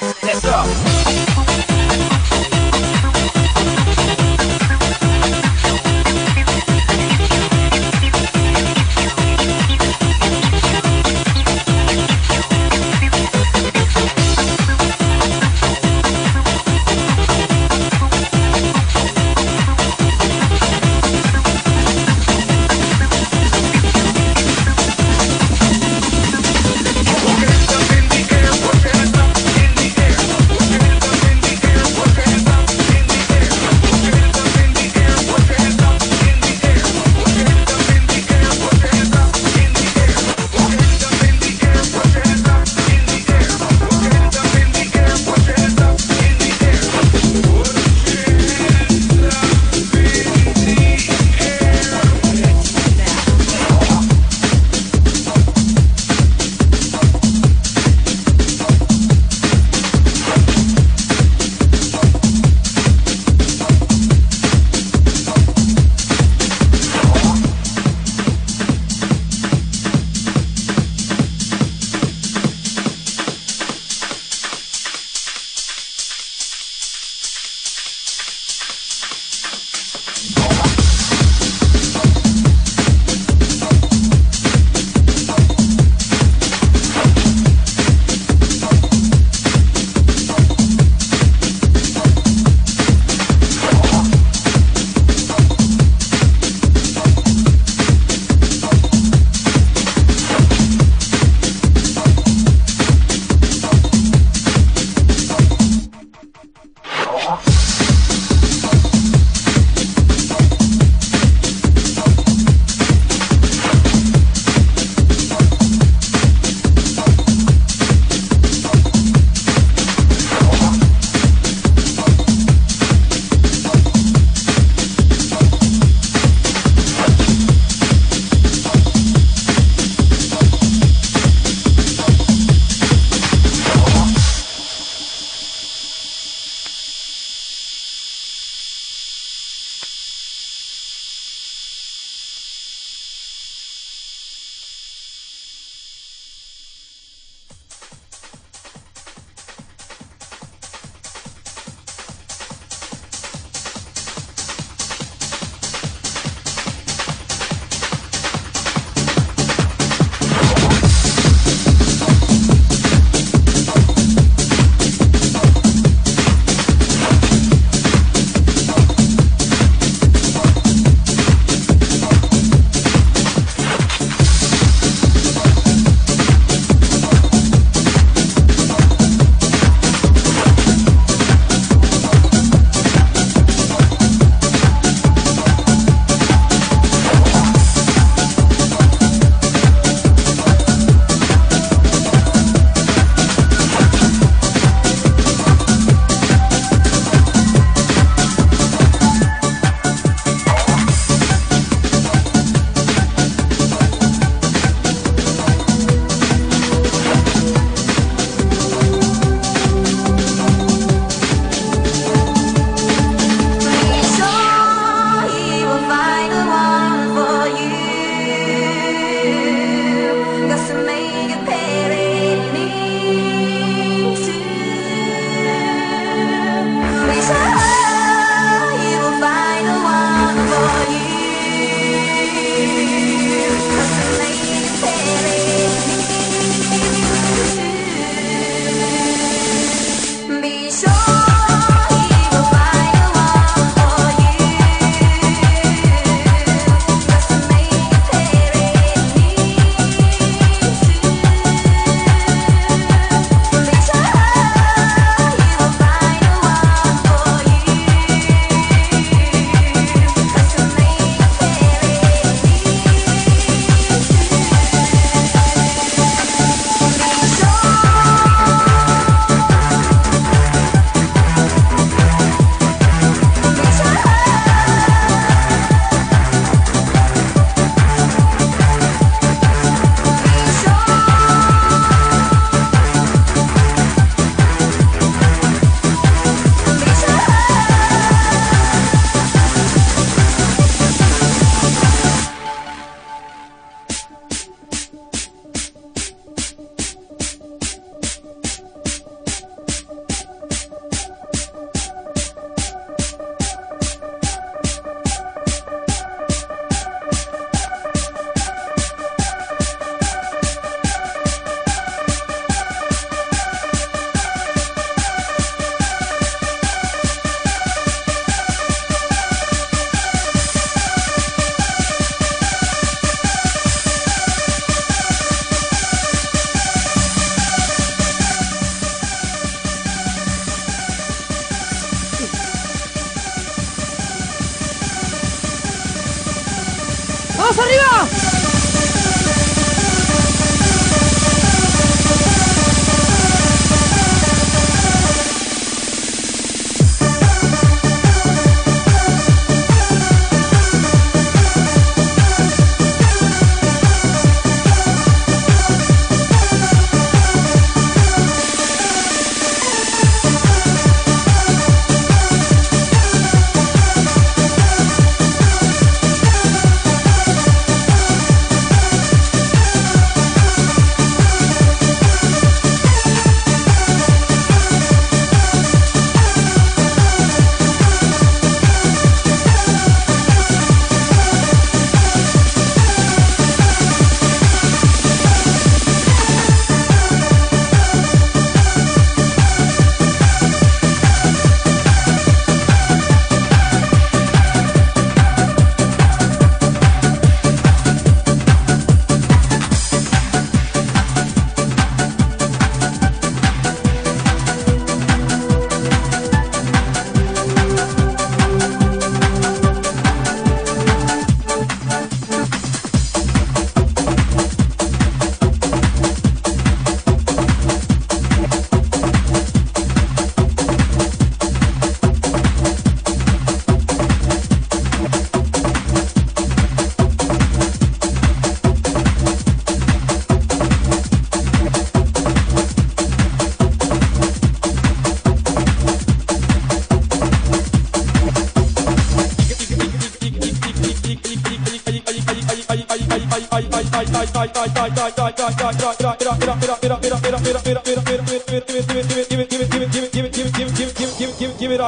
Put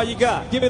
all you got. Give it.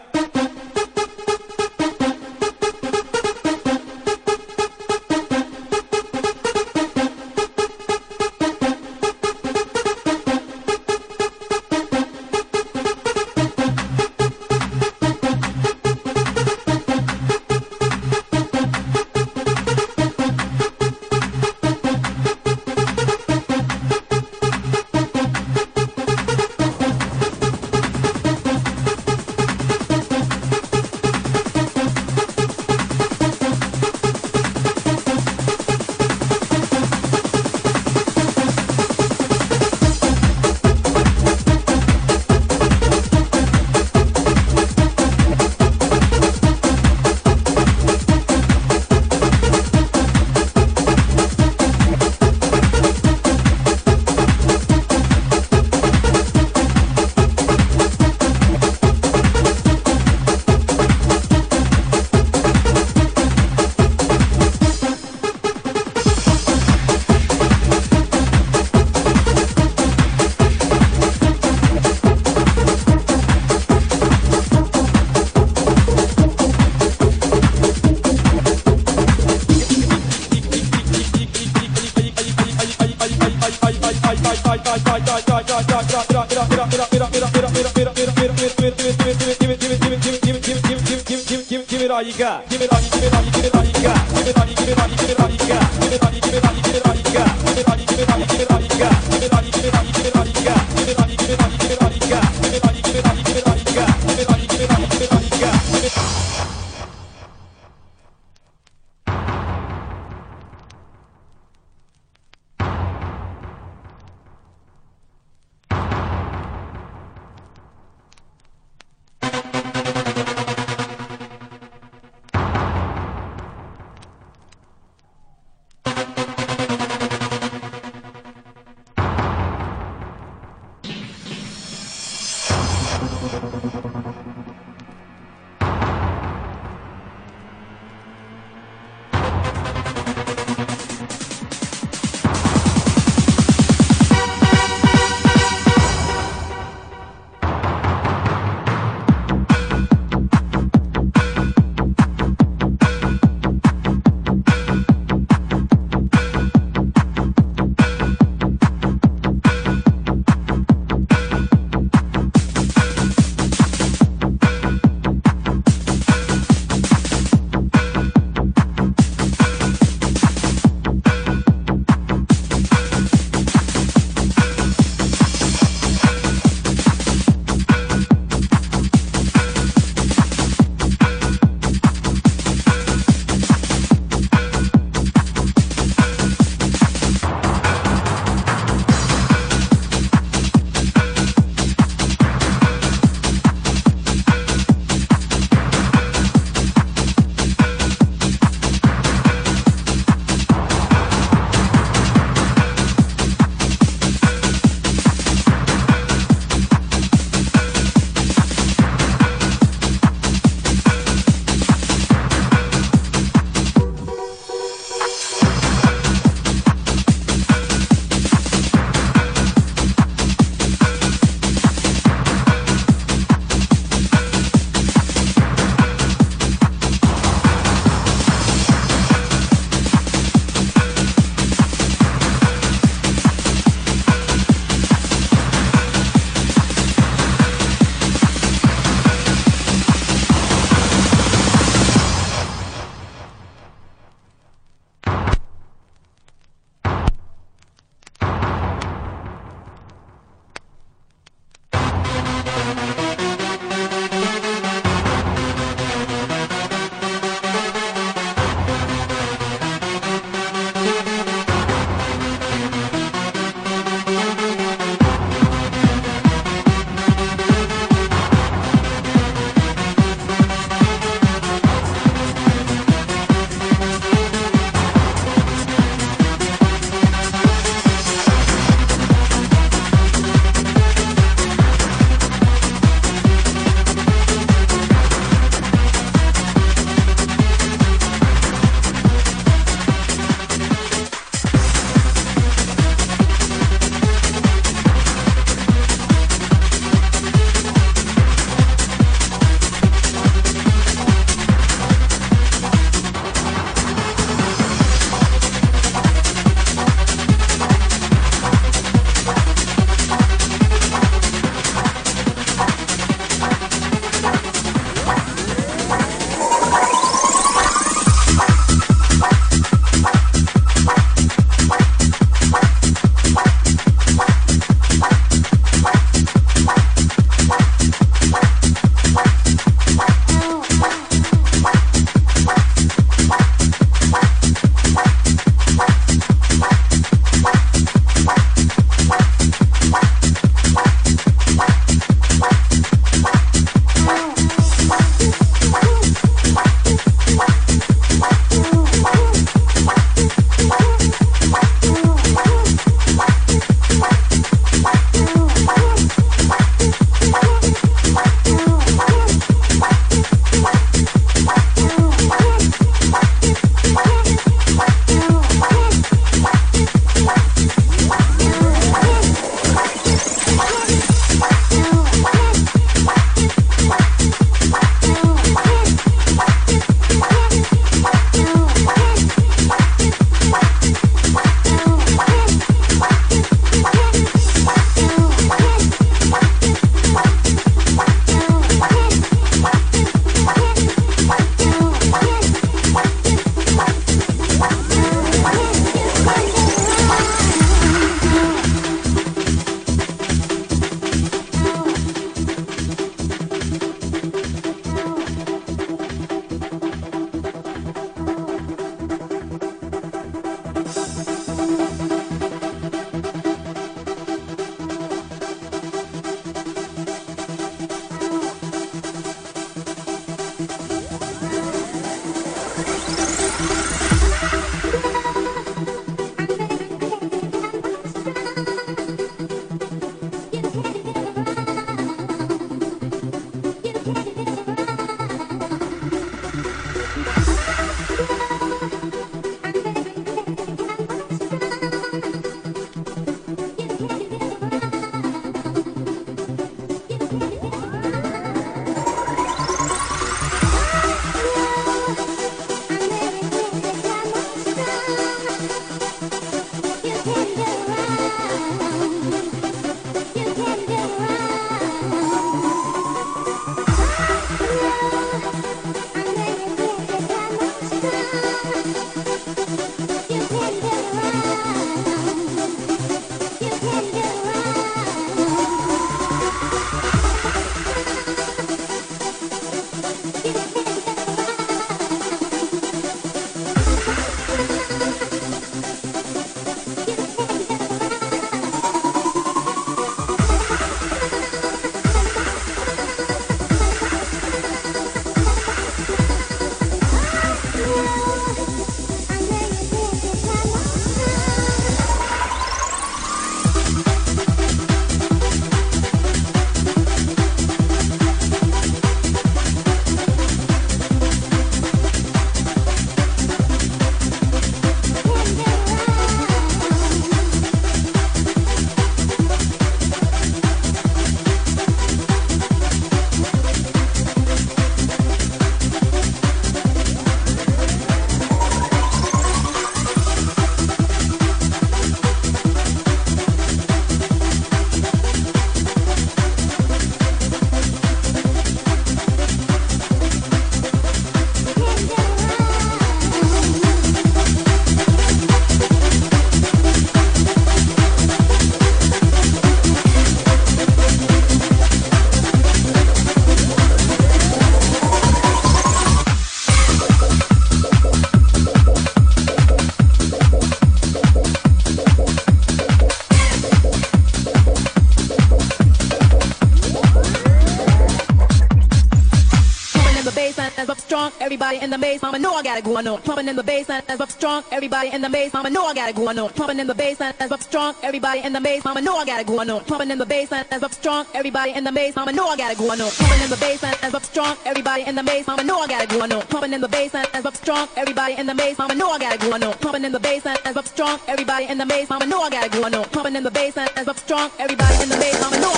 Everybody in the bass, mama know I got it going on. Pumping in the bass line, that's up strong. Everybody in the bass, mama know I got it going on. Pumping in the bass line, that's up strong. Everybody in the bass, mama know I got it going on. Pumping in the bass line, that's up strong. Everybody in the bass, mama know I got it going on. Pumping in the bass line, that's up strong. Everybody in the bass, mama know I got it going on. Pumping in the bass line, that's up strong. Everybody in the bass, mama know I got it going on. Pumping in the bass line, that's up strong. Everybody in the bass, mama know I got it going on. Pumping in the bass that's up strong. Everybody in the bass, mama know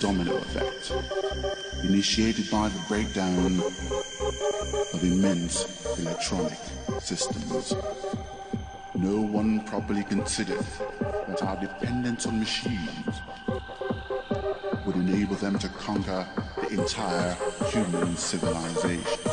domino effect, initiated by the breakdown of immense electronic systems. No one properly considered that our dependence on machines would enable them to conquer the entire human civilization.